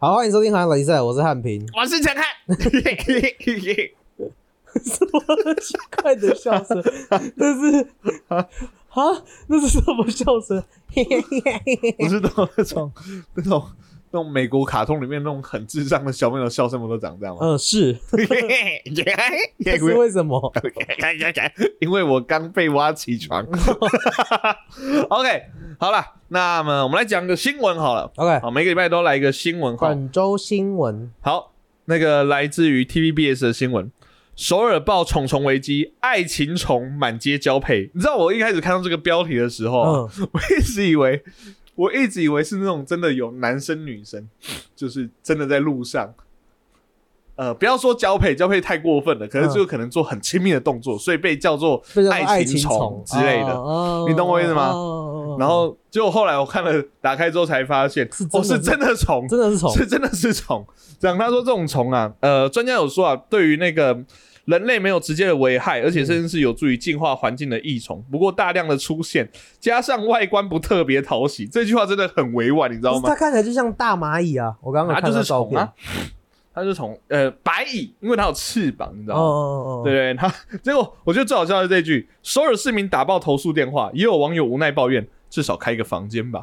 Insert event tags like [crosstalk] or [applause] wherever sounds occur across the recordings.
好，欢迎收听《韩冷赛》，我是汉平。我是陈汉。[laughs] 什么奇怪的笑声？那是啊，那是什么笑声？[laughs] 不是那种那种那种美国卡通里面那种很智障的小朋友笑声，不都长这样吗？嗯，是。[laughs] 这是为什么？因为我刚被挖起床。[laughs] OK，好了，那么我们来讲个新闻好了。OK，好，每个礼拜都来一个新闻。好，本周新闻。好，那个来自于 TVBS 的新闻。首尔爆虫虫危机，爱情虫满街交配。你知道我一开始看到这个标题的时候、[laughs] 我一直以为，我一直以为是那种真的有男生女生，就是真的在路上，呃，不要说交配，交配太过分了，可是就可能做很亲密的动作，所以被叫做爱情虫之类的。哦你懂我意思吗？哦然后结果后来我看了，打开之后才发现，是真的哦，是真的虫，真的是虫，是真的是虫。讲他说这种虫啊，呃，专家有说啊，对于那个人类没有直接的危害，而且甚至是有助于净化环境的益虫。不过大量的出现，加上外观不特别讨喜，这句话真的很委婉，你知道吗它？看起来就像大蚂蚁啊！我刚刚有它就是。虫啊，它是虫，呃，白蚁，因为它有翅膀，你知哦道吗？哦哦，对对，它结果我觉得最好笑的是这句：首尔市民打爆投诉电话，也有网友无奈抱怨，至少开一个房间吧。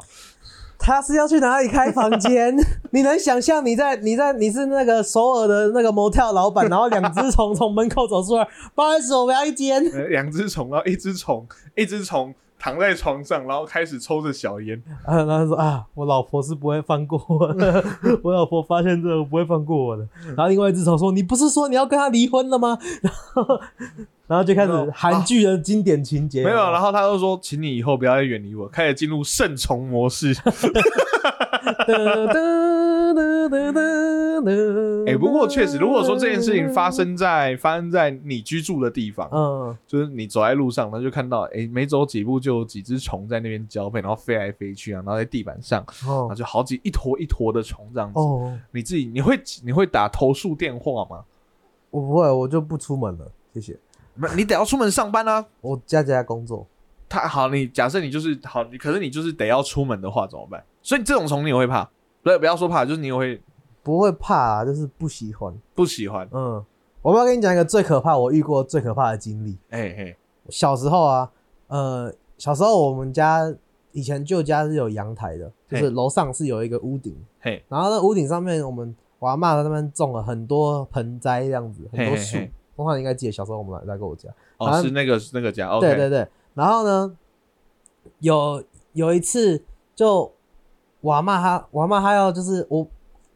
他是要去哪里开房间？[laughs] 你能想象你在你在你是那个首尔的那个 motel 老板，然后两只虫从门口走出来，不好意思，我们要一间。[laughs] 呃两只虫，然后一只虫，一只虫躺在床上，然后开始抽着小烟。[laughs] 啊，然后他说啊，我老婆是不会放过我的，我老婆发现这个不会放过我的。然后另外一只虫说：“你不是说你要跟他离婚了吗？”然后然后就开始韩剧的经典情节，没有，然后他就说，请你以后不要再远离我，开始进入圣虫模式。[laughs] 哎、哎不过确实，如果说这件事情发，生在发生在你居住的地方，嗯，就是你走在路上，然后就看到，哎、没走几步就有几只虫在那边交配，然后飞来飞去啊，然后在地板上，然后哦就好几一坨一坨的虫这样子。哦，你自己你会你会打投诉电话吗？我不会，我就不出门了，谢谢。不，你得要出门上班啊。我家家工作，他好，你假设你就是好，你可是你就是得要出门的话怎么办？所以这种虫你也会怕？不是，不要说怕，就是你也会不会怕、啊，就是不喜欢。不喜欢。嗯，我们要跟你讲一个最可怕，我遇过最可怕的经历。哎嘿，小时候啊，呃，小时候我们家以前旧家是有阳台的，就是楼上是有一个屋顶，嘿，然后那屋顶上面我们我阿妈在那边种了很多盆栽这样子，很多树嘿嘿嘿。东汉应该记得小时候我们来来过我家，哦，是那个是那个家对对对。然后呢，有有一次就我阿妈她我阿妈她要就是我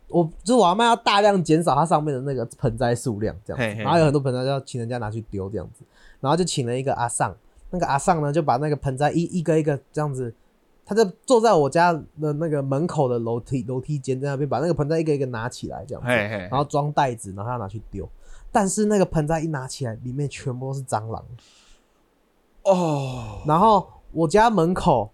我就是我阿妈要大量减少它上面的那个盆栽数量这样子，嘿嘿然后有很多盆栽就要请人家拿去丢这样子，然后就请了一个阿尚，那个阿尚呢就把那个盆栽一一个一个这样子。他就坐在我家的那个门口的楼梯楼梯间，在那边把那个盆栽一个一个拿起来，这样然后装袋子，然后拿去丢。但是那个盆栽一拿起来，里面全部都是蟑螂。哦，然后我家门口，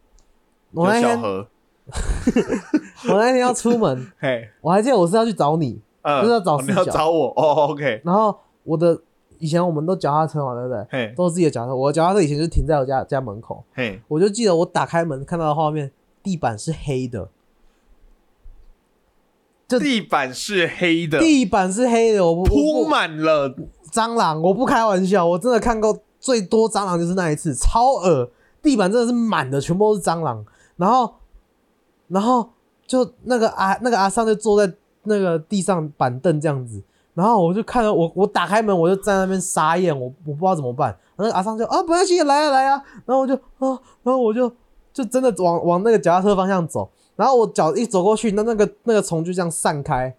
我那天 [laughs] 我那天要出门，[laughs] 嘿，我还记得我是要去找你，嗯，就是要找哦你要找我。哦，OK，然后我的以前我们都脚踏车嘛，对不对？嘿，都是自己的脚踏车，我的脚踏车以前就停在我家家门口，嘿，我就记得我打开门看到的画面，地板是黑的，这地板是黑的，地板是黑的，我铺满了，蟑螂，我不开玩笑，我真的看过最多蟑螂就是那一次，超恶，地板真的是满的，全部都是蟑螂。然后，然后就那个阿那个阿尚就坐在那个地上板凳这样子，然后我就看到我我打开门，我就在那边傻眼，我我不知道怎么办。然后阿尚就啊，不要紧，来啊来啊，然后我就啊，然后我就就真的往往那个脚踏车方向走，然后我脚一走过去，那那个那个虫就这样散开，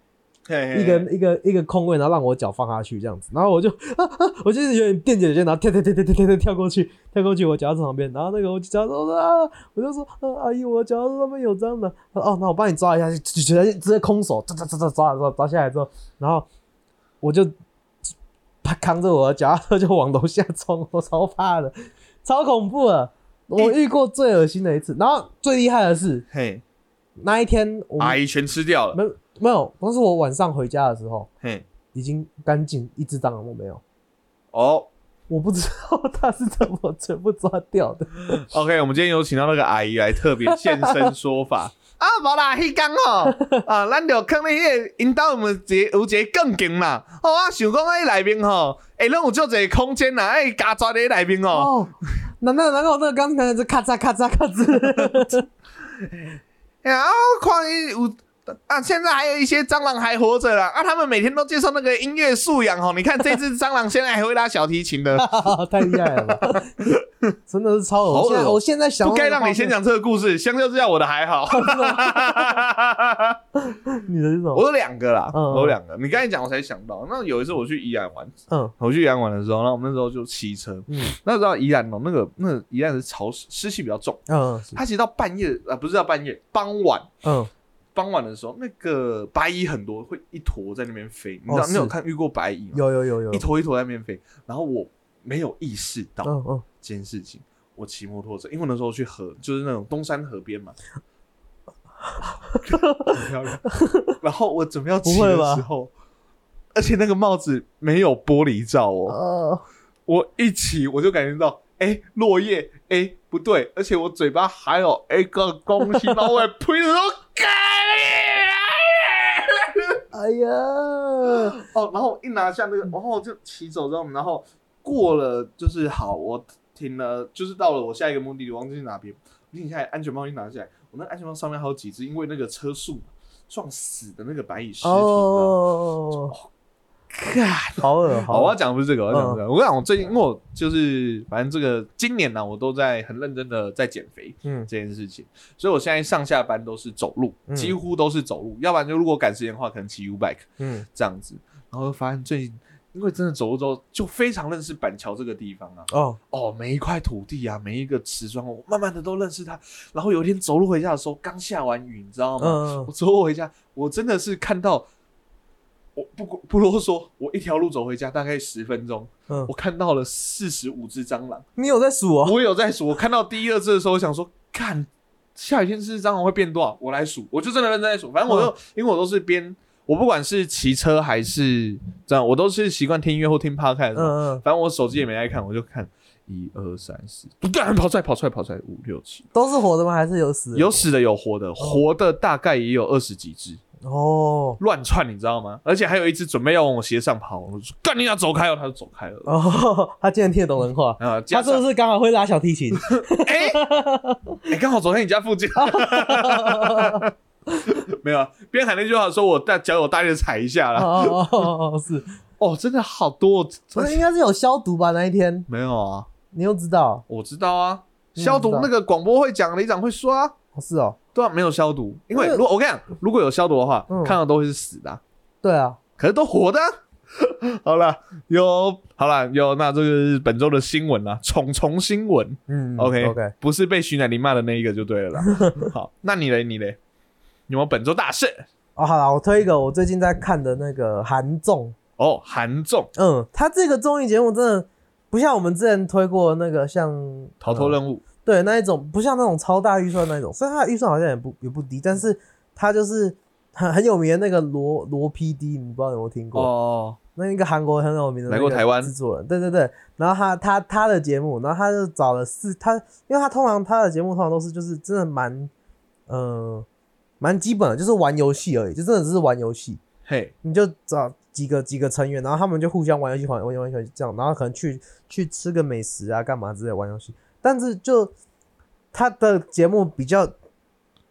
嘿嘿一个一个一个空位，然后让我脚放下去这样子，然后我就啊啊，我就是有点垫脚尖，然后跳跳跳跳跳跳跳跳过去，跳过去我脚踏车旁边，然后那个我脚踏车我说啊，我就说啊阿姨，我脚上面有蟑螂，她说哦，那我帮你抓一下，就直接直接空手抓抓抓抓抓抓抓下来之后，然后我就他扛着我的脚踏车就往楼下冲，我超怕的，超恐怖的，我遇过最恶心的一次，然后最厉害的是嘿，那一天我们阿姨全吃掉了，没有没有，当时我晚上回家的时候。嘿，已经干净，一只蟑螂都没有。哦我不知道他是怎么全部抓掉的。，OK，我们今天有请到那个阿姨来特别现身说法。[laughs] 啊，无啦，迄工吼，[laughs] 啊，咱就坑咧迄个因兜有无一个有一个更劲啦。哦，我想讲迄内面吼，会拢有足侪空间啦，哎，加抓伫内面哦。哦，难道难道那个钢琴是咔嚓咔嚓咔嚓？[laughs] 哎呀，我看伊有啊，现在还有一些蟑螂还活着啦。啊，他们每天都接受那个音乐素养哦。你看这只 [laughs] 蟑螂现在还会拉小提琴的，[laughs] 太厉害了吧！[laughs] 真的是超恶心。我现在想到不该让你先讲这个故事。相较之下，我的还好。你的是什么？我有两个啦，嗯我有两个。你刚才讲，我才想到。那有一次我去宜兰玩，嗯我去宜兰玩的时候，那我们那时候就骑车。嗯那时候宜兰哦，那个那个宜兰是潮湿，湿气比较重。嗯是它其实到半夜啊，不是到半夜，傍晚。嗯傍晚的时候，那个白蚁很多，会一坨在那边飞。你知道、哦你有看遇过白蚁吗？有有有有一坨一坨在那边飞。然后我没有意识到这件事情。我骑摩托车，因为那时候去河，就是那种东山河边嘛，[laughs] 很漂亮。然后我准备要骑的时候，而且那个帽子没有玻璃罩哦。呃我一骑我就感觉到，哎、落叶，哎、不对，而且我嘴巴还有一个东西，[laughs] 然后我呸的时候，哎呀，哦，然后一拿下那个，然后我就骑走之后，然后过了就是好，我停了，就是到了我下一个目的地，忘记是哪边，我停下来，安全帽一拿下来，我那安全帽上面还有几只因为那个车速撞死的那个白蚁尸体，哦，看。好恶好，我要讲的不是这个，我要讲的是这个。我跟你讲，我最近因为我就是反正这个今年呢、我都在很认真的在减肥嗯这件事情，所以我现在上下班都是走路，嗯几乎都是走路，要不然就如果赶时间的话，可能骑 U bike 嗯这样子。然后就发现最近因为真的走路之后，就非常认识板桥这个地方啊。哦哦，每一块土地啊，每一个瓷砖，我慢慢的都认识它。然后有一天走路回家的时候，刚下完雨，你知道吗？嗯我走路回家，我真的是看到，我不不啰嗦，我一条路走回家大概十分钟，嗯我，看到了四十五只蟑螂。你有在数啊？我有在数，我看到第一二只的时候，我想说，看下雨天吃蟑螂会变多少？我来数，我就真的认真在数。反正我都、因为我都是边，我不管是骑车还是这样，我都是习惯听音乐或听 podcast 的。嗯嗯，反正我手机也没爱看，我就看一二三四，不干跑出来跑出来跑出来五六七，都是活的吗？还是有死的？有死的有活的，活的大概也有二十几只，哦乱窜你知道吗？而且还有一只准备要往我鞋上跑，我就说干你俩走开哦，他就走开了。哦，他竟然听得懂人话。啊，他是不是刚好会拉小提琴？[laughs] 哎哎，刚好走在你家附近。[laughs] 没有啊，边喊那句话说我大脚有大力的踩一下啦。哦哦哦哦，是，哦，真的好多，不真的是应该是有消毒吧？那一天没有啊，你又知道？我知道啊，消毒那个广播会讲，里长会说啊。哦是哦，对啊，没有消毒，因为如果我跟你讲，如果有消毒的话，嗯。看到都会是死的啊、对啊，可是都活的啊。[laughs] 好了，有好了有，那这个是本周的新闻啦，虫虫新闻。嗯 OK OK，不是被徐乃麟骂的那一个就对了啦。[laughs] 好，那你嘞，你嘞，有没有本周大事？哦好了，我推一个我最近在看的那个韩综，哦，韩综。嗯，他这个综艺节目真的不像我们之前推过的那个像逃脱任务，对那一种，不像那种超大预算那一种，虽然它的预算好像也不也不低，但是他就是很很有名的那个罗罗 PD，你不知道有没有听过？哦，那一个韩国很有名的那个来过台湾？制作人，对对对，然后他他他的节目，然后他就找了四他，因为他通常他的节目通常都是就是真的蛮嗯蛮基本的，就是玩游戏而已，就真的只是玩游戏，嘿，你就找几个几个成员，然后他们就互相玩游戏，玩玩玩游戏这样，然后可能去去吃个美食啊，干嘛之类的玩游戏。但是就他的节目比较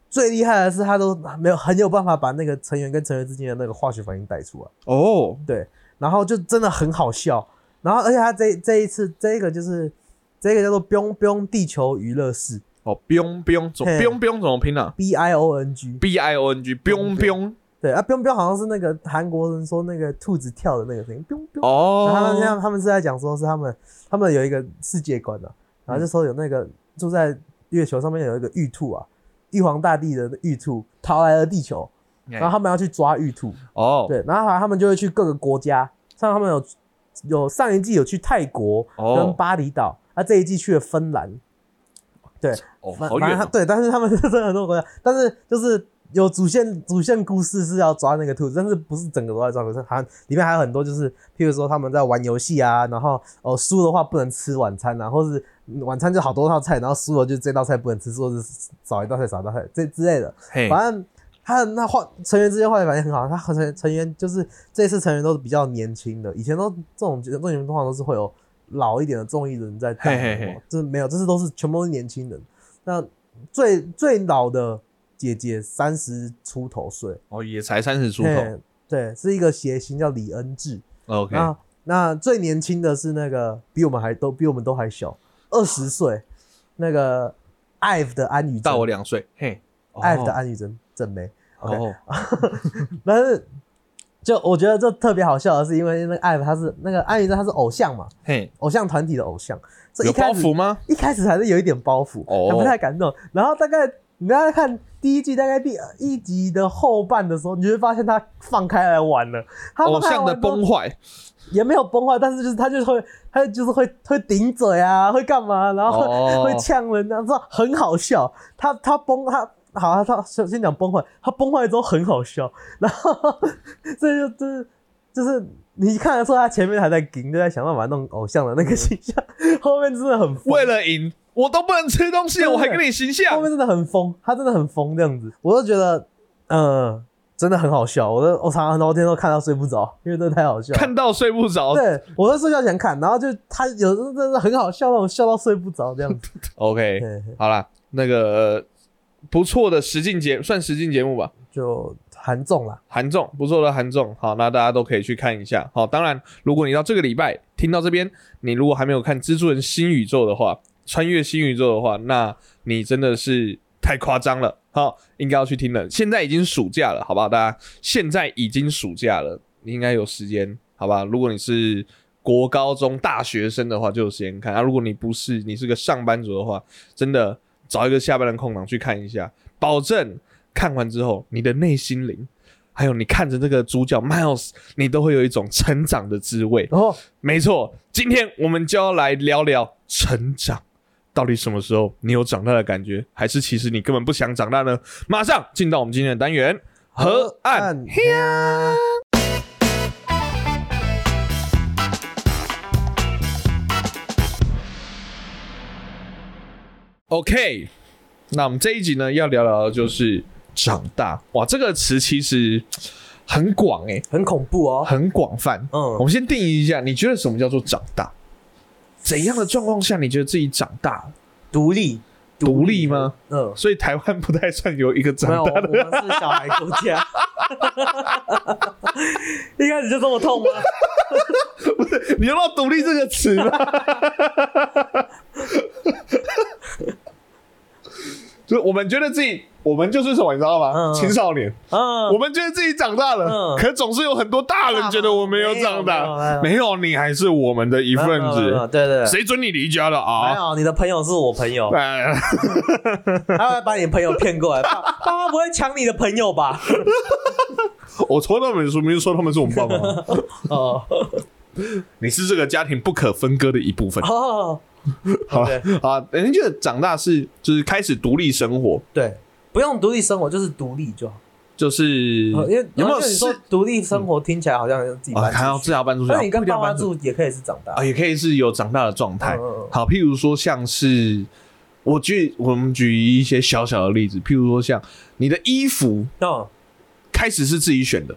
最厉害的是，他都没有很有办法把那个成员跟成员之间的那个化学反应带出来，哦，对然后就真的很好笑。然后而且他这这一次这个就是这个叫做“冰冰地球娱乐室哦，不用不用，怎么嘿不用不用怎么拼啊 ”（B I O N G）。？B I O N G，不用不用，对啊，冰冰好像是那个韩国人说那个兔子跳的那个声音，冰冰。然后他们这哦，样，他们是在讲说是他们他们有一个世界观的、然后就说有那个住在月球上面有一个玉兔啊，玉皇大帝的玉兔逃来了地球，然后他们要去抓玉兔，哦，对，然后后来他们就会去各个国家，像他们有有上一季有去泰国跟哦，巴厘岛，啊这一季去了芬兰，对，哦，反好远哦，反正他对，但是他们 [laughs] 真的很多国家，但是就是有主线主线故事是要抓那个兔子，但是不是整个都在抓兔子，还里面还有很多就是，譬如说他们在玩游戏啊，然后哦输的话不能吃晚餐啊，或是晚餐就好多道菜，然后输了就这道菜不能吃，或者是少一道菜少一道菜这之类的，嘿，反正他那化成员之间化学反应很好，他和成成员就是这一次成员都是比较年轻的，以前都这种这种情况都是会有老一点的综艺人在带这没有，这次都是全部都是年轻人。那最最老的姐姐三十出头岁，哦，也才三十出头嘿对，是一个谐星叫李恩智。，OK，那那最年轻的是那个比我们还都比我们都还小，二十岁，那个 IVE 的安宇真大我两岁，嘿，，IVE 的安宇真正妹。OK，哦，[laughs] 但是就我觉得这特别好笑的是，因为那个 IVE 他是那个安宇真他是偶像嘛，嘿，偶像团体的偶像，所以有一开始包袱吗？一开始还是有一点包袱，不太敢动。然后大概你大家看第一季大概第一集的后半的时候，你就会发现他放开来玩了，他偶像的崩坏，也没有崩坏，但是就是他就会他就是会会顶嘴啊，会干嘛，然后会、哦会呛人啊，这很好笑。他他崩他。好，他先先讲崩坏，他崩坏之后很好笑，然后 [laughs] 这就就是就是你看得出他前面还在顶，就在想办法弄偶像的那个形象，[laughs] 后面真的很为了赢，我都不能吃东西，对我还跟你形象后，面真的很疯，他真的很疯这样子，我都觉得，嗯、真的很好笑。我都我常常很多天都看到睡不着，因为真的太好笑。看到睡不着。对，我在睡觉前看，然后就他有时候真的很好笑，让我笑到睡不着这样子。[laughs] OK，好啦，那个呃不错的实境节算实境节目吧，就韩综啦，韩综不错的韩综，好，那大家都可以去看一下。好，当然，如果你到这个礼拜听到这边，你如果还没有看《蜘蛛人新宇宙》的话，穿越新宇宙的话，那你真的是太夸张了。好，应该要去听了。现在已经暑假了，好不好？大家现在已经暑假了，你应该有时间，好吧？如果你是国高中大学生的话，就有时间看啊。如果你不是，你是个上班族的话，真的找一个下班的空档去看一下，保证看完之后，你的内心灵，还有你看着这个主角 Miles，你都会有一种成长的滋味。然后没错，今天我们就要来聊聊成长。到底什么时候你有长大的感觉，还是其实你根本不想长大呢？马上进到我们今天的单元河岸乡。OK，那我们这一集呢要聊聊的就是长大。哇，这个词其实很广诶、很恐怖哦。很广泛。嗯我嗯，们先定义一下，你觉得什么叫做长大？怎样的状况下你觉得自己长大了？独立，独立吗？嗯，所以台湾不太算有一个长没有，我大的。们是小孩国家。[laughs] 一开始就这么痛吗？[laughs] 不是你用到“独立”这个词吗？[laughs] 就是我们觉得自己，我们就是什么，你知道吗？嗯青少年，嗯，我们觉得自己长大了，嗯可总是有很多大人觉得我没有长大，没没有，你还是我们的一份没有没有没有子。对对对，谁准你离家了没啊？有，你的朋友是我朋友，哎，[laughs] 他会把你朋友骗过来。爸爸妈不会抢你的朋友吧？[laughs] 我从来没说，没有说他们是我们爸妈。[laughs] 哦你是这个家庭不可分割的一部分。哦，[laughs] 好对啊，人家觉得长大是就是开始独立生活，对，不用独立生活，就是独立就好。就是呃因为有没有说独立生活听起来好像自己啊？搬看到出去，自家搬出去，那你跟爸妈住也可以是长大啊，。也可以是有长大的状态。好，譬如说像是我举我们举一些小小的例子，譬如说像你的衣服哦开始是自己选的，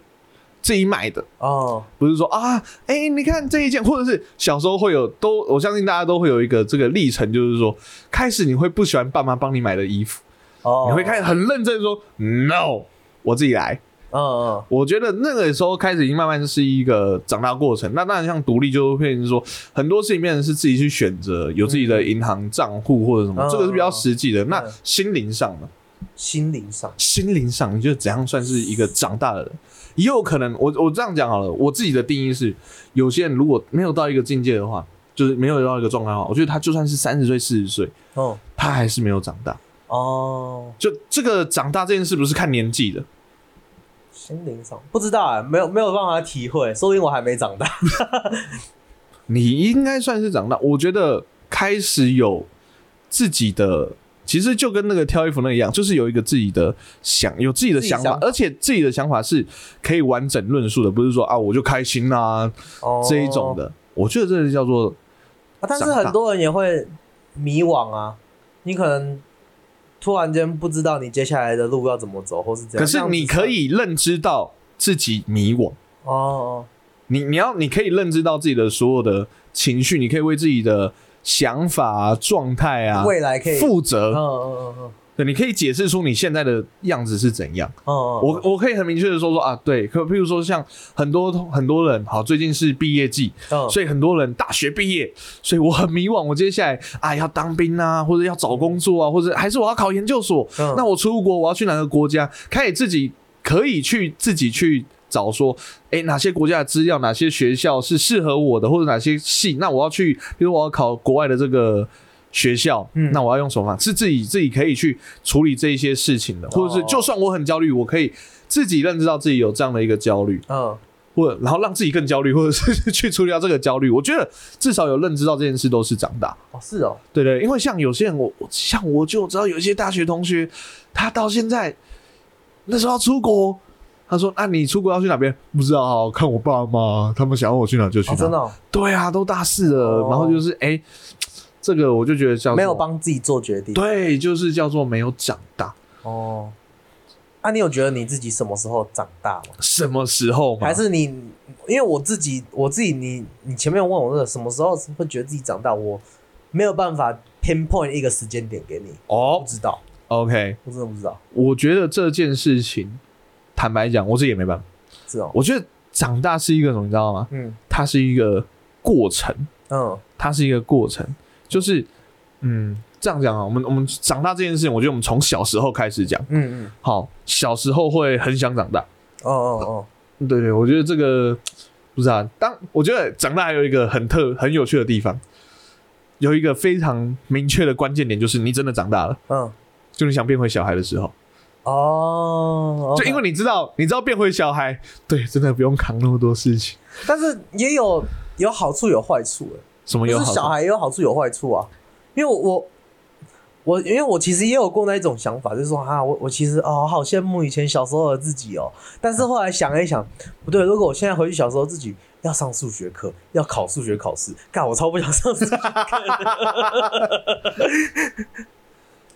自己买的。哦，不是说啊，哎、你看这一件，或者是小时候会有都，我相信大家都会有一个这个历程，就是说，开始你会不喜欢爸妈帮你买的衣服，哦，你会开始很认真地说 no，我自己来。嗯嗯我觉得那个时候开始已经慢慢是一个长大过程。那当然，像独立就会变成说很多事情变成是自己去选择，有自己的银行账户或者什么，嗯这个是比较实际的。那嗯心灵上呢？心灵上，心灵上，你觉得怎样算是一个长大的人？也有可能，我我这样讲好了，我自己的定义是，有些人如果没有到一个境界的话，就是没有到一个状态的话，我觉得他就算是三十岁、四十岁，哦他还是没有长大。哦，就这个长大这件事不是看年纪的，心灵上不知道啊，没有没有办法体会，说不定我还没长大。[laughs] 你应该算是长大。我觉得开始有自己的其实就跟那个挑衣服那一样，就是有一个自己的想，有自己的想法，而且自己的想法是可以完整论述的，不是说啊我就开心啦、哦。这一种的。我觉得这是叫做啊，但是很多人也会迷惘啊，你可能突然间不知道你接下来的路要怎么走，或是这样。可是你可以认知到自己迷惘，哦哦，你你要你可以认知到自己的所有的情绪，你可以为自己的想法啊、状态啊、未来可以负嗯责。嗯嗯嗯对，你可以解释出你现在的样子是怎样。嗯嗯，我我可以很明确的说说啊，对，可譬如说像很多很多人，好，最近是毕业季，嗯所以很多人大学毕业，所以我很迷惘，我接下来啊要当兵啊，或者要找工作啊，或者还是我要考研究所，嗯那我出国我要去哪个国家？开始自己可以去自己去找说，诶，哪些国家的资料，哪些学校是适合我的，或者哪些系，那我要去，比如我要考国外的这个。学校，嗯那我要用什么？是自己自己可以去处理这一些事情的，或者是哦就算我很焦虑，我可以自己认知到自己有这样的一个焦虑，嗯或者然后让自己更焦虑，或者是去处理掉这个焦虑。我觉得至少有认知到这件事都是长大。哦是哦，对对，因为像有些人，我我像我就知道有一些大学同学，他到现在那时候要出国，他说：“啊，你出国要去哪边？不知道，看我爸妈，他们想要我去哪就去哪。哦真的哦对啊，都大四了，哦然后就是哎、这个我就觉得叫做没有帮自己做决定。对，就是叫做没有长大。哦，啊，你有觉得你自己什么时候长大吗？什么时候吗？还是你？因为我自己，我自己，你你前面问我这个什么时候会觉得自己长大，我没有办法 pinpoint 一个时间点给你，哦不知道，？OK，我真的不知道。我觉得这件事情，坦白讲，我自己也没办法。是哦，我觉得长大是一个什么，你知道吗？嗯。它是一个过程。嗯。它是一个过程，就是嗯，这样讲啊，我们我们长大这件事情，我觉得我们从小时候开始讲，嗯嗯，好，小时候会很想长大，哦哦哦，对对，我觉得这个不是啊，当我觉得长大还有一个很特很有趣的地方，有一个非常明确的关键点，就是你真的长大了，嗯。就你想变回小孩的时候，哦，就因为你知道，你知道变回小孩，对，真的不用扛那么多事情，但是也有有好处有坏处哎。什么有好处就是小孩也有好处有坏处啊。因为我我我因为我其实也有过那一种想法，就是说啊，我我其实哦，好羡慕以前小时候的自己哦。但是后来想一想，不对，如果我现在回去小时候自己要上数学课，要考数学考试，干我超不想上数学课的。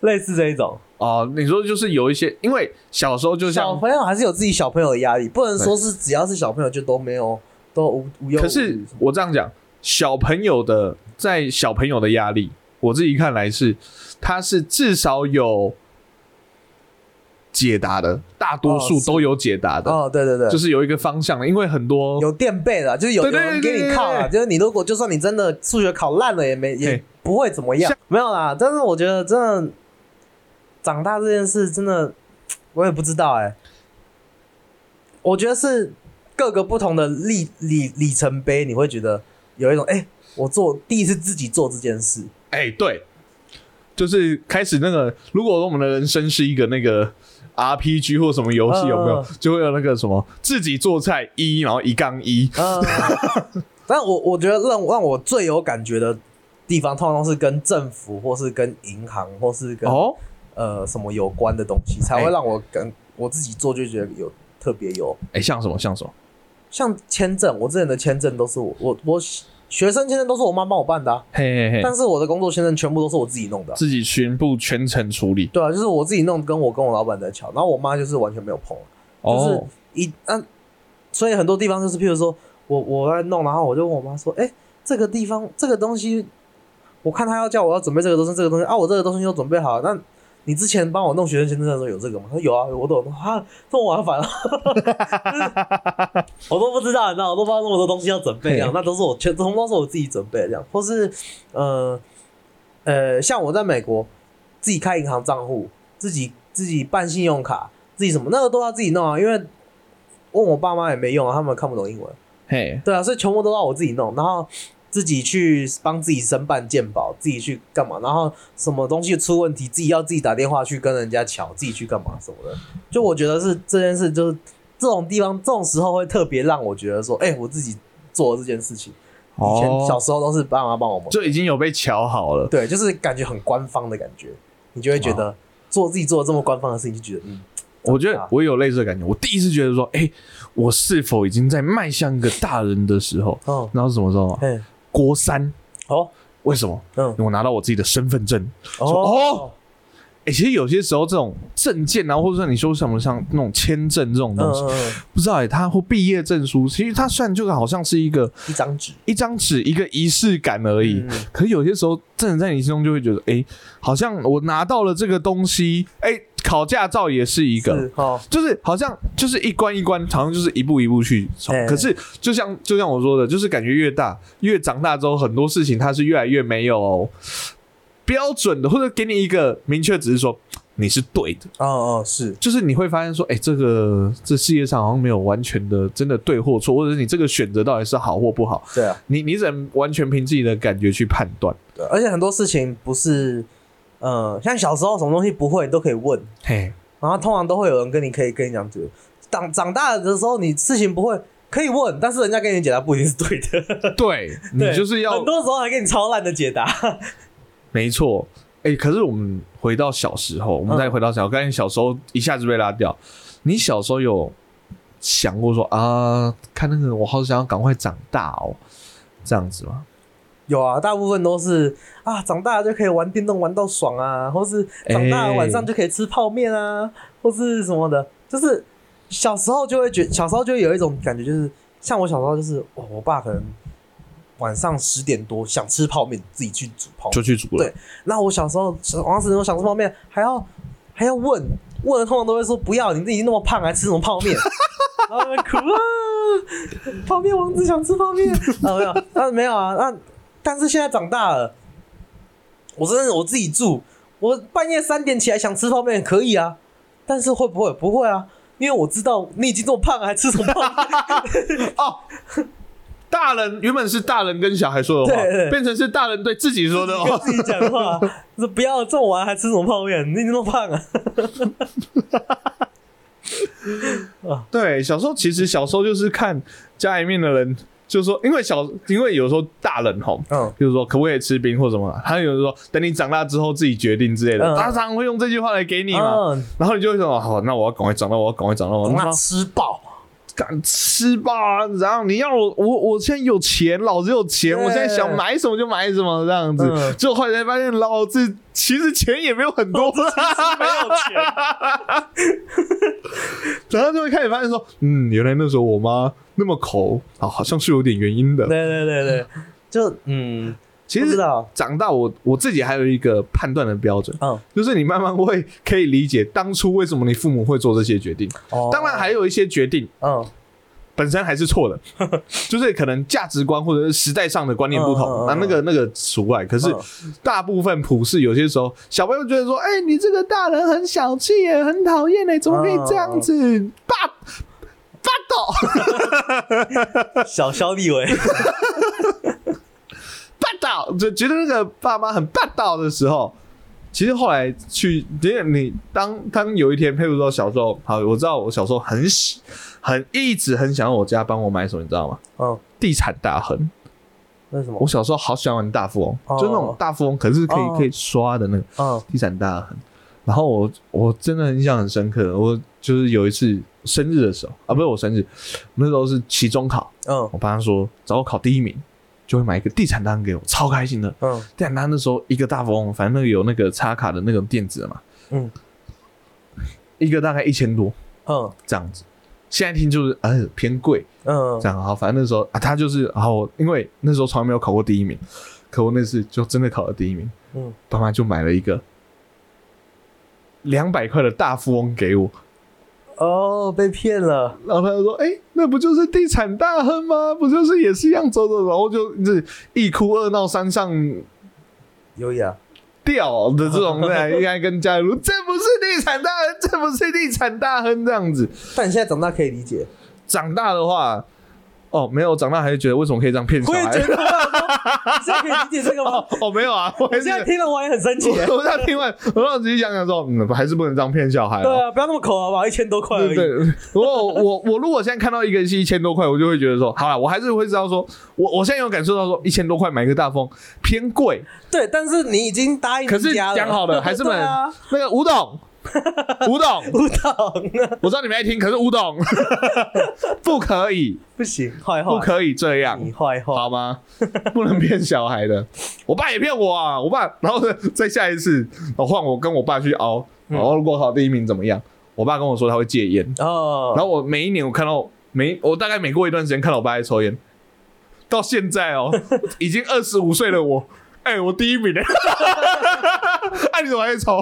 [laughs] 类似这一种，哦、你说就是有一些，因为小时候就像小，朋友还是有自己小朋友的压力，不能说是只要是小朋友就都没有都无无忧无虑。可是我这样讲，小朋友的在小朋友的压力，我自己看来是，他是至少有解答的，大多数都有解答的，哦，对对对，就是有一个方向的。因为很多有垫背的，就是有有对对人给你靠了，就是你如果就算你真的数学考烂了，也没也不会怎么样，没有啦。但是我觉得真的长大这件事，真的 [tsk] 我也不知道哎、我觉得是各个不同的里里里程碑，你会觉得有一种哎、我做第一次自己做这件事，哎、对，就是开始那个，如果我们的人生是一个那个 RPG 或什么游戏，有没有？嗯就会有那个什么自己做菜一，然后一杠一，嗯，[laughs] 但我我觉得让让我最有感觉的地方，通常都是跟政府或是跟银行或是跟哦，呃什么有关的东西，才会让我跟我自己做就觉得有特别有。哎、像什么像什么？像签证，我之前的签证都是我我我学生签证都是我妈帮我办的、啊，嘿嘿嘿，但是我的工作签证全部都是我自己弄的啊、自己全部全程处理，对啊，就是我自己弄，跟我跟我老板在瞧，然后我妈就是完全没有碰，就是哦，一啊，所以很多地方就是，譬如说我我在弄，然后我就问我妈说，哎、这个地方这个东西，我看他要叫我要准备这个东西，这个东西啊，我这个东西都准备好了，那你之前帮我弄学生签证的时候有这个吗？他说有啊，我都有弄啊，这么麻烦啊，[laughs] 我都不知道，你知道，我都不知道那么多东西要准备，这样，那都是我全通通都是我自己准备的，这样，或是呃呃，像我在美国自己开银行账户，自己自己办信用卡，自己什么那个都要自己弄啊，因为问我爸妈也没用啊，他们看不懂英文。嘿，对啊，所以全部都要我自己弄，然后自己去帮自己申办鉴保，自己去干嘛，然后什么东西出问题，自己要自己打电话去跟人家瞧，自己去干嘛什么的。就我觉得是这件事，就是这种地方，这种时候会特别让我觉得说，哎、我自己做了这件事情。以前小时候都是爸妈帮我们，就已经有被瞧好了。对，就是感觉很官方的感觉。你就会觉得做自己做的这么官方的事情，就觉得嗯，我觉得我有类似的感觉。我第一次觉得说，哎、我是否已经在迈向一个大人的时候？哦，然后什么时候吗？嘿，国三，哦，为什么？嗯，因为我拿到我自己的身份证。说哦，哎、其实有些时候这种证件啊，或者说你说什么像那种签证这种嗯东西，嗯嗯，不知道哎、它或毕业证书，其实它虽然就好像是一个一张纸。一张纸，一个仪式感而已。可是有些时候，真的在你心中就会觉得，哎、好像我拿到了这个东西，哎、考驾照也是一个，是哦，就是好像就是一关一关，好像就是一步一步去可是就像就像我说的，就是感觉越大越长大之后，很多事情它是越来越没有标准的，或者给你一个明确，只是说你是对的。哦哦是，就是你会发现说，哎、这个这世界上好像没有完全的真的对或错，或者是你这个选择到底是好或不好，对啊，你你只能完全凭自己的感觉去判断。对，而且很多事情不是，呃，像小时候什么东西不会你都可以问，嘿，然后通常都会有人跟你可以跟你讲这个。长长大的时候，你事情不会可以问，但是人家给你解答不一定是对的。[laughs] 对你就是要很多时候还给你超烂的解答。没错，哎、可是我们回到小时候，我们嗯再回到小，刚才小时候一下子被拉掉。你小时候有想过说啊，看那个我好想要赶快长大哦，这样子吗？有啊，大部分都是啊，长大了就可以玩电动玩到爽啊，或是长大了晚上就可以吃泡面啊，或是什么的。就是小时候就会觉，小时候就会有一种感觉，就是像我小时候就是，哇，我爸可能晚上十点多想吃泡面，自己去煮泡面就。去煮了对。那我小时候晚上十点多想吃泡面，还要还要问，问了通常都会说不要，你自己那么胖还吃什么泡面？[laughs] 然后在那边哭啊，泡面王子想吃泡面啊没有，啊没有啊，那但是现在长大了，我真的我自己住，我半夜三点起来想吃泡面可以啊，但是会不会不会啊？因为我知道你已经这么胖了，还吃什么泡面？哦，大人原本是大人跟小孩说的话，对对变成是大人对自己说的话。跟自己讲话，[laughs] 说不要这么晚还吃什么泡面？你已经那么胖啊！[laughs] 对，小时候其实小时候就是看家里面的人，就是说，因为小，因为有时候大人吼，嗯，比如说可不可以吃冰或什么，他有时候等你长大之后自己决定之类的，嗯。他常常会用这句话来给你嘛，嗯，然后你就会说好，那我要赶快长大，我要赶快长大，我他那吃饱，敢吃吧，然后你要我我我现在有钱，老子有钱，我现在想买什么就买什么这样子，嗯。结果后来才发现老子其实钱也没有很多，[laughs] 没有钱，[laughs] 然后就会开始发现说，嗯，原来那时候我妈那么口啊，好像是有点原因的。对对对对，就嗯，其实长大我我自己还有一个判断的标准，嗯，就是你慢慢会可以理解当初为什么你父母会做这些决定。哦。当然还有一些决定嗯。本身还是错的，[laughs] 就是可能价值观或者是时代上的观念不同，那、那个那个除外。可是嗯。大部分普世有些时候，小朋友觉得说，哎、你这个大人很小气耶，很讨厌哎，怎么可以这样子？霸霸道小肖立伟，霸道，就觉得那个爸妈很霸道的时候。其实后来去，因为你当当有一天，譬如说小时候，好，我知道我小时候很喜，很一直很想要我家帮我买什么，你知道吗？嗯，地产大亨。为什么我？小时候好喜欢玩大富翁，哦就那种大富翁，可是可以、哦可以刷的那个嗯地产大亨。然后我我真的印象很深刻，我就是有一次生日的时候啊，不是我生日，那时候是期中考，嗯。我爸说找我考第一名，就会买一个地产单给我，超开心的。嗯。地产单那时候一个大富翁，反正那个有那个插卡的那种电子的嘛，嗯。一个大概一千多嗯。这样子。现在听就是呃偏贵，嗯。这样好，反正那时候啊，他就是，然后因为那时候从来没有考过第一名，可我那次就真的考了第一名，嗯，爸妈就买了一个两百块的大富翁给我，哦，被骗了，然后他就说：“哎、那不就是地产大亨吗？不就是也是一样走走，然后就就是一哭二闹三上优雅，吊的这种，对，[laughs] 应该跟家里说这不是地产大亨，这不是地产大亨这样子。但你现在长大可以理解，长大的话，哦，没有，长大还是觉得为什么可以这样骗小孩？我也觉得，你 [laughs] 现在可以理解这个吗？哦，没有啊，我现在听了我也很生气耶。我我这样听完，我让自己想想说，嗯，还是不能这样骗小孩、哦。对啊，不要那么抠好不好？一千多块而已。对对，如果我我如果现在看到一个是一千多块，我就会觉得说，好了，我还是会知道说，我我现在有感受到说，一千多块买个大风偏贵，对，但是你已经答应可是人家了讲好的，孩子们对啊，那个吴董，[laughs] 吴董，[laughs] 不懂，[laughs] 我知道你们爱听，可是吴董。不可以，不行，坏话，不可以这样。你坏话，好吗？不能骗小孩的。我爸也骗我啊，我爸，然后呢，再下一次，我换我跟我爸去熬，嗯。然后如果考第一名怎么样？我爸跟我说他会戒烟，哦，然后我每一年我看到每我大概每过一段时间看到我爸在抽烟，到现在哦，已经二十五岁的我，哎、我第一名呢，哎、[laughs] 你怎么还在抽？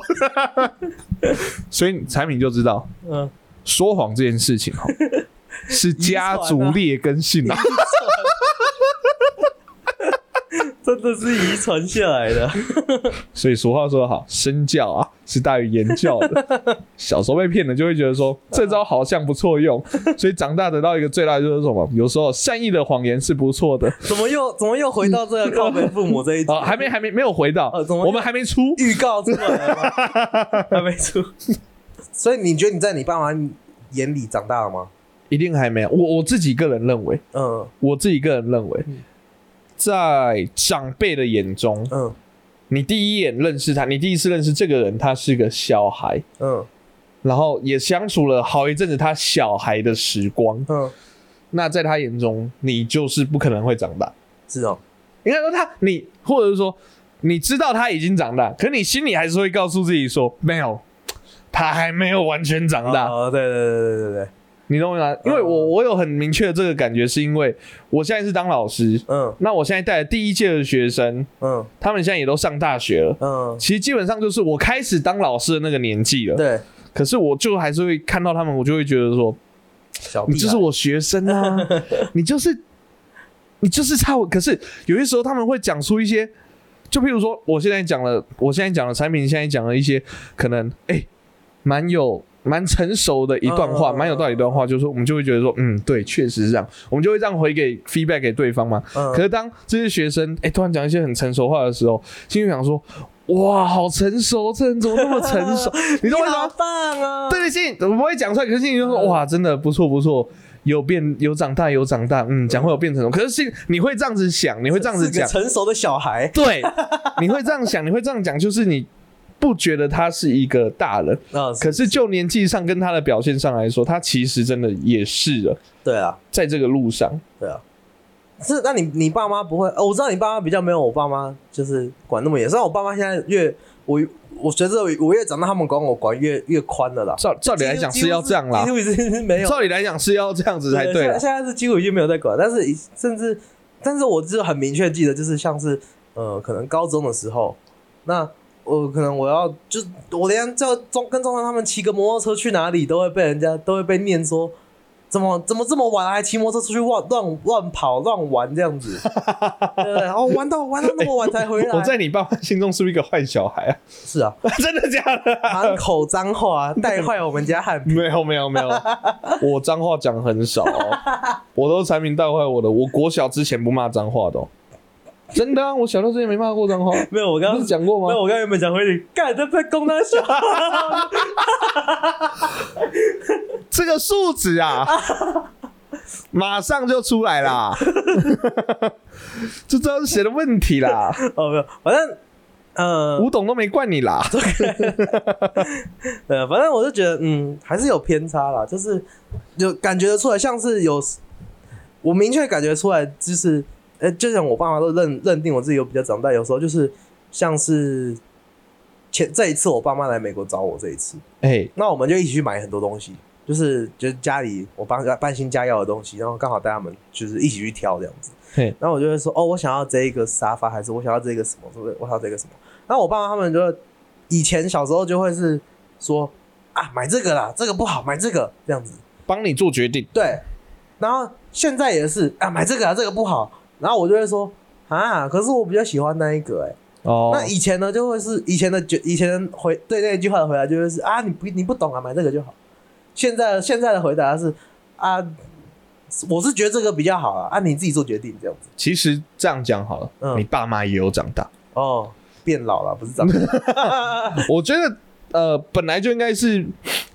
[laughs] 所以产品就知道嗯，说谎这件事情哦，[laughs] 是家族劣根性啊。真的是遗传下来的。[laughs] 所以俗话说得好，身教啊是大于言教的。[laughs] 小时候被骗了，就会觉得说这招好像不错用，所以长大得到一个最大的就是什么？有时候善意的谎言是不错的。怎么又怎么又回到这个靠北父母这一集？[laughs] 哦，还没还没没有回到，呃怎么我们还没出。预告出来了吗？还没出。所以你觉得你在你爸妈眼里长大了吗？一定还没有。我我自己个人认为，嗯我自己个人认为，在长辈的眼中，嗯你第一眼认识他，你第一次认识这个人，他是个小孩，嗯然后也相处了好一阵子他小孩的时光。嗯，那在他眼中，你就是不可能会长大。是哦，应该说他你，或者是说你知道他已经长大，可你心里还是会告诉自己说，没有，他还没有完全长大。哦，对对对对对对，你懂我意思吗？因为我我有很明确的这个感觉，是因为我现在是当老师，嗯那我现在带的第一届的学生，嗯他们现在也都上大学了。嗯，其实基本上就是我开始当老师的那个年纪了，对，可是我就还是会看到他们，我就会觉得说，小你就是我学生啊，[laughs] 你就是你就是差我。可是有些时候他们会讲出一些，就譬如说，我现在讲了，我现在讲的产品，现在讲了一些可能哎，蛮、有蛮成熟的一段话，嗯蛮、有道理一段话，就是说我们就会觉得说，嗯，对，确实是这样，我们就会这样回给 feedback 给对方嘛。嗯可是当这些学生哎、突然讲一些很成熟话的时候，心里想说，哇，好成熟，这人怎么那么成熟？[laughs] 你懂我意思吗？棒啊！对对，心里我不会讲出来，可是心里就说哇，真的不错不错，有变有长大有长大，嗯，讲会有变成什么？可是心你会这样子想，你会这样子讲，成熟的小孩。对，你会这样想，你会这样讲，就是你不觉得他是一个大人，啊，可是就年纪上跟他的表现上来说，他其实真的也是了，对啊，在这个路上，对啊。是，那你你爸妈不会？哦，我知道你爸妈比较没有我爸妈就是管那么严。虽然我爸妈现在越我我随着我越长大，他们管我管越越宽了啦。照照理来讲是要这样啦几，乎已经是没有。照理来讲是要这样子才对了现在。是几乎已经没有在管，但是甚至，但是我只有很明确记得，就是像是呃，可能高中的时候，那我可能我要就我连叫中跟中山他们骑个摩托车去哪里，都会被人家都会被念说。怎么怎么这么晚了还骑摩托车出去乱乱乱跑乱玩这样子，对 [laughs] 不对？哦，玩到玩到那么晚才回来，我在你爸妈心中是不是一个坏小孩啊？是啊，[laughs] 真的假的啊？满口脏话带坏我们家汉平。没有没有没有，[laughs] 我脏话讲很少、哦，我都是产品带坏我的。我国小之前不骂脏话的、哦，[laughs] 真的啊，我小到之前没骂过脏话，[laughs] 没有，我刚刚是讲过吗没有，？我刚刚原本讲回你，干这在公他小，这个数值啊，[laughs] 马上就出来啦，就知道是谁的问题啦。哦没有，反正呃吴董都没惯你啦，呃，反正我就觉得嗯，还是有偏差啦，就是有感觉得出来，像是有我明确感觉出来，就是呃，就像我爸妈都认认定我自己有比较长大，有时候就是像是前这一次我爸妈来美国找我这一次，哎、那我们就一起去买很多东西，就是就是家里我帮搬新家要的东西，然后刚好带他们就是一起去挑这样子。嘿，然后我就会说，哦，我想要这一个沙发，还是我想要这个什么，是不是？我想要这个什么？然后我爸妈他们就以前小时候就会是说啊，买这个啦，这个不好，买这个这样子。帮你做决定，对，然后现在也是啊，买这个啊，这个不好。然后我就会说啊，可是我比较喜欢那一个、欸，哎、哦，那以前呢就会是以前的觉，以前回对那一句话的回答就会是啊，你不你不懂啊，买这个就好。现在现在的回答是啊，我是觉得这个比较好啊，按、你自己做决定这样子。其实这样讲好了，嗯你爸妈也有长大。哦，变老了不是长大。[laughs] 我觉得呃，本来就应该是，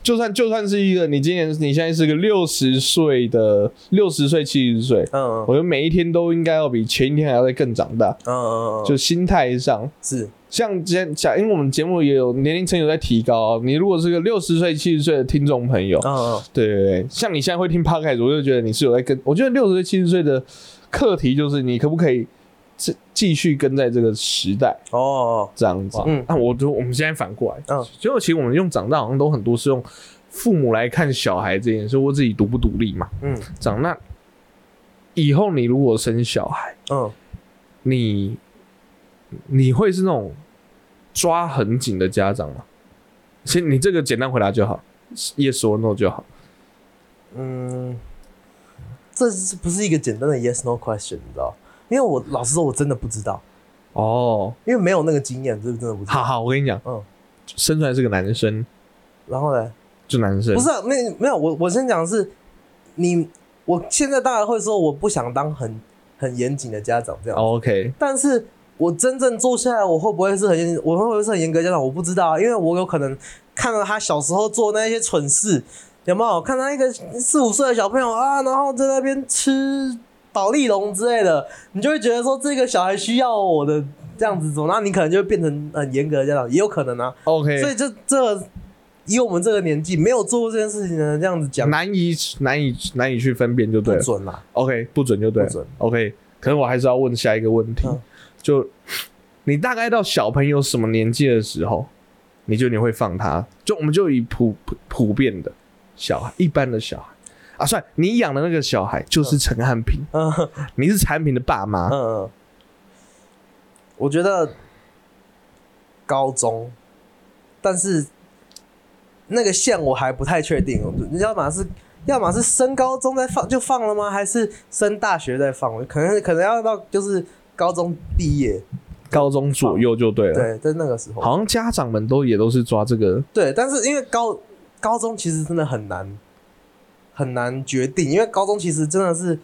就算就算是一个你今年你现在是个六十岁的六十岁七十岁，嗯我觉得每一天都应该要比前一天还要再更长大，嗯嗯嗯，就心态上。是像今天讲，因为我们节目也有年龄层有在提高、你如果是个六十岁、七十岁的听众朋友，嗯嗯对对对，像你现在会听 podcast，我就觉得你是有在跟。我觉得六十岁、七十岁的课题就是你可不可以继继续跟在这个时代哦这样子。嗯那我就我们现在反过来，嗯结果其实我们用长大好像都很多是用父母来看小孩这件事，或自己独不独立嘛。嗯长大以后你如果生小孩，嗯你你会是那种抓很紧的家长吗？先你这个简单回答就好，yes or no 就好。嗯，这是不是一个简单的 yes no question？你知道？因为我老实说，我真的不知道，哦，因为没有那个经验，这真的不知道。好好，我跟你讲，嗯，生出来是个男生，然后呢？就男生，不是、啊，没没有，我我先讲的是你，我现在当然会说我不想当很很严谨的家长这样，哦 OK，但是我真正做下来，我会不会是很严，我会不会是很严格的家长？我不知道啊，因为我有可能看到他小时候做那些蠢事，有没有？看到一个四五岁的小朋友啊，然后在那边吃保利龙之类的，你就会觉得说这个小孩需要我的这样子做，然后你可能就会变成很严格的家长，也有可能啊。OK，所以这这以我们这个年纪没有做过这件事情的人，这样子讲难以难以难以去分辨就对了。不准啦。OK，不准就对了。不准 OK，可能我还是要问下一个问题，嗯就你大概到小朋友什么年纪的时候，你就你会放他？就我们就以普普普遍的小孩，一般的小孩啊，算你养的那个小孩就是陈汉平，嗯 [laughs] 你是陈汉平的爸妈，嗯嗯，我觉得高中，但是那个线我还不太确定哦。你要么是要么是升高中再放就放了吗？还是升大学再放？可能可能要到就是高中毕业，高中左右就对了。对，在那个时候，好像家长们都也都是抓这个，对。但是因为高高中其实真的很难很难决定，因为高中其实真的是。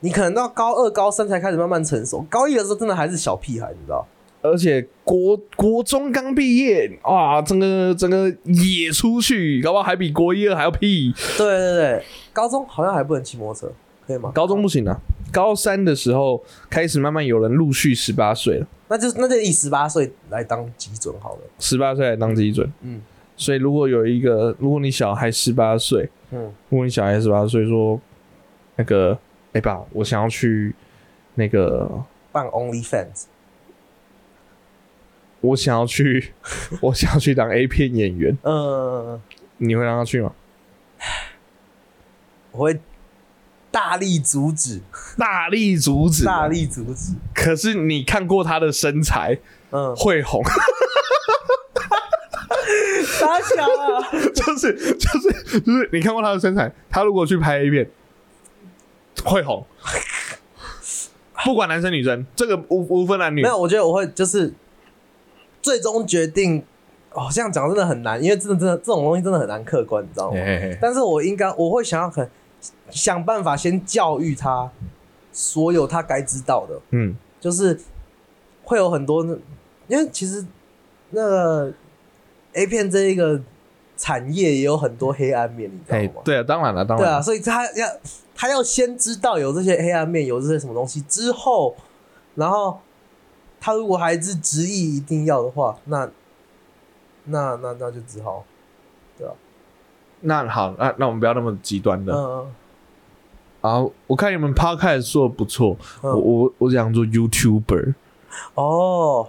你可能到高二、高三才开始慢慢成熟，高一的时候真的还是小屁孩，你知道？而且国国中刚毕业，哇，整个整个野出去，搞不好还比国一二还要屁。对对对，高中好像还不能骑摩托车，可以吗？高中不行啊，高三的时候开始慢慢有人陆续十八岁了，那就那就以十八岁来当基准好了。十八岁来当基准。嗯所以如果有一个，如果你小孩十八岁，嗯。问小 S 吧，所以说，那个，哎、爸，我想要去那个，办 OnlyFans，我想要去，[laughs] 我想要去当 A 片演员，嗯，你会让他去吗？[sighs] 我会大力阻止，大力阻止，大力阻止。可是你看过他的身材嗯，会红，傻小啊！就是就是就是你看过他的身材，他如果去拍 A 片会红，不管男生女生，这个无无分男女没。有，我觉得我会就是最终决定。哦，这样讲真的很难，因为真的真的这种东西真的很难客观，你知道吗？嘿嘿嘿但是我应该我会想要很想办法先教育他所有他该知道的，嗯，就是会有很多那，因为其实那个 A 片这一个产业也有很多黑暗面，你知道哎吗？，对啊，当然了，当然了。对啊，所以他要他要先知道有这些黑暗面，有这些什么东西之后，然后他如果还是执意一定要的话，那那那那就只好，对啊。那好，那那我们不要那么极端的。嗯啊，我看你们 podcast 做的不错，嗯。我我我想做 YouTuber，哦，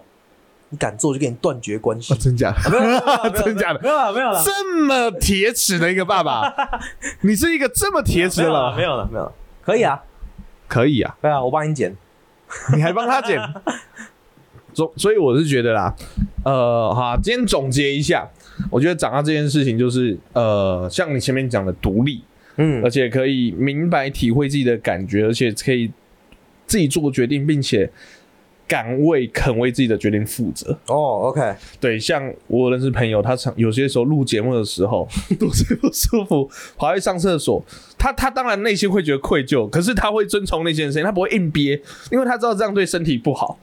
你敢做就跟你断绝关系。啊，，真假？的？真假的？没有了没有了，这么铁齿的一个爸爸，[laughs] 你是一个这么铁齿的爸爸没有了没有了，可以啊，可以啊，对啊，我帮你剪，你还帮他剪，[laughs] 所所以我是觉得啦，呃，哈，今天总结一下，我觉得长大这件事情就是，呃，像你前面讲的独立，嗯。而且可以明白体会自己的感觉，而且可以自己做决定，并且敢为肯为自己的决定负责。哦，OK，对，像我认识朋友，他常有些时候录节目的时候 [laughs] 肚子不舒服，跑去上厕所，他他当然内心会觉得愧疚，可是他会遵从内心的声音，他不会硬憋，因为他知道这样对身体不好。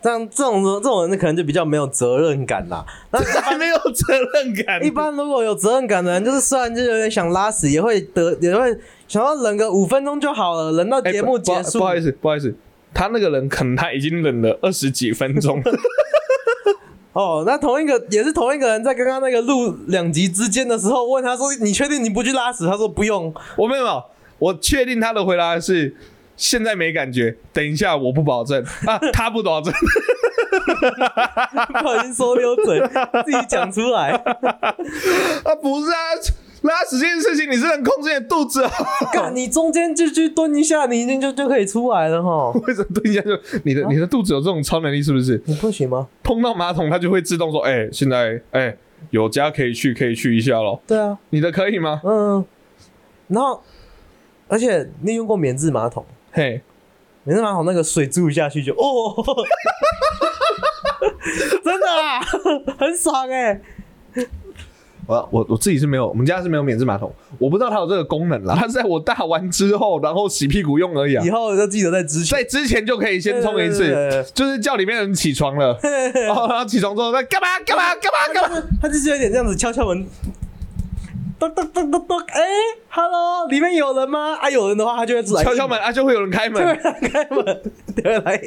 这样这种这种人可能就比较没有责任感啦。那还 [laughs] 没有责任感。一般如果有责任感的人，就是虽然就有点想拉屎，也会得也会想要忍个五分钟就好了，忍到节目结束。不好意思，不好意思，他那个人可能他已经忍了二十几分钟。[laughs] 哦，那同一个也是同一个人，在刚刚那个录两集之间的时候，问他说：“你确定你不去拉屎？”他说：“不用。”我没有，我确定他的回答是。现在没感觉，等一下我不保证啊，[laughs] 他不保证，[laughs] 不小心说溜嘴，自己讲出来啊，不是啊，拉屎这件事情你是能控制你的肚子 [laughs] 啊，你中间就去蹲一下，你已经就就可以出来了哈。[laughs] 为什么蹲一下就你的你的肚子有这种超能力是不是？你不行吗？碰到马桶它就会自动说，哎，现在哎有家可以去，可以去一下咯。对啊，你的可以吗？嗯，然后而且你用过免治马桶？嘿，免治马桶那个水注下去就哦，[laughs] 真的啊，很爽哎！我我我自己是没有，我们家是没有免治马桶，我不知道它有这个功能啦。[laughs] 它是在我大完之后，然后洗屁股用而已啊。以后就记得在之前，在之前就可以先冲一次，就是叫里面人起床了，然后起床之后在干嘛干嘛干嘛干嘛，他就是有点这样子敲敲门。咚咚咚咚咚！哎，Hello，里面有人吗？啊，有人的话，他就会敲敲门，啊，就会有人开门，开门，[laughs] 对，来。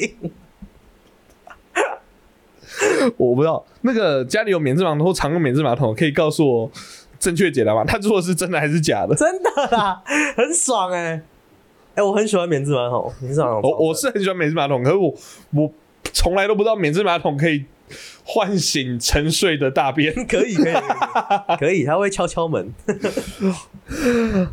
[laughs] 我不知道那个家里有免治马桶或常用免治马桶，可以告诉我正确解答吗？他做的是真的还是假的？真的啦，很爽哎！哎，我很喜欢免治马桶，免治马桶。我我是很喜欢免治马桶，可是我我从来都不知道免治马桶可以。唤醒沉睡的大便，可以可以可以，他 [laughs] 会敲敲门。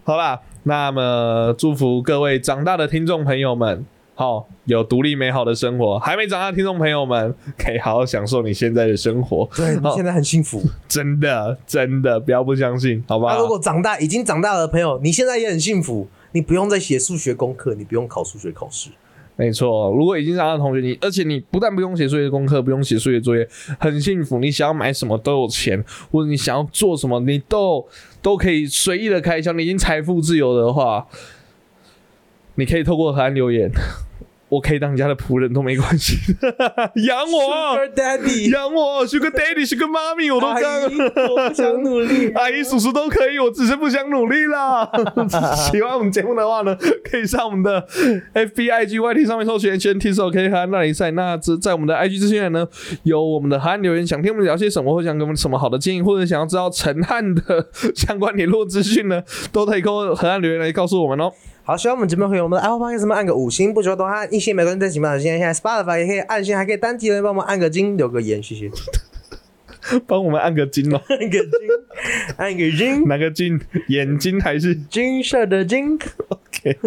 好啦，那么祝福各位长大的听众朋友们，好有独立美好的生活；还没长大的听众朋友们，[laughs] 可以好好享受你现在的生活。对你现在很幸福，真的真的，不要不相信，好吧？那如果长大已经长大的朋友，你现在也很幸福，你不用再写数学功课，你不用考数学考试。没错，如果已经长大的同学，你而且你不但不用写数学功课，不用写数学作业，很幸福。你想要买什么都有钱，或者你想要做什么，你都都可以随意的开销。你已经财富自由的话，你可以透过河岸留言。我可以当家的仆人都没关系，[laughs] 养我，Sugar Daddy，养我，Sugar Daddy，Sugar 妈咪，我都干，我不想努力，[laughs] 阿姨叔叔都可以，我只是不想努力啦。[laughs] 喜欢我们节目的话呢，可以上我们的 F B I G Y T 上面搜寻全 T 手可以和那里赛。那这在我们的 I G 资讯呢，有我们的韩留言，想听我们聊些什么，或想给我们什么好的建议，或者想要知道陈汉的相关联络资讯呢，都可以跟河岸留言来告诉我们哦。好，喜欢我们节目可以我们的 Apple Podcast 按个五星，不喜欢的话按一星，没关系，在喜马拉雅现在 Spotify 也可以按星，还可以单击人帮我们按个金，留个言，谢谢。帮我们按个金哦，按个金，按个金，哪个金？眼睛还是金色的金？OK，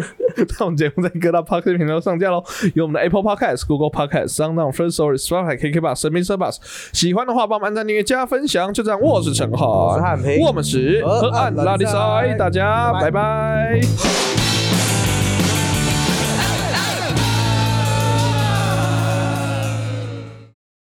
那我们节目在各大 Podcast 平台上架喽，有我们的 Apple Podcast、Google Podcast、SoundOn、First Story、Spotify、KK Bus、神秘 Bus。喜欢的话，帮我们按赞、订阅、加分享。就这样，我是陈浩，我是汉平，我们是河岸拉力赛，大家拜拜。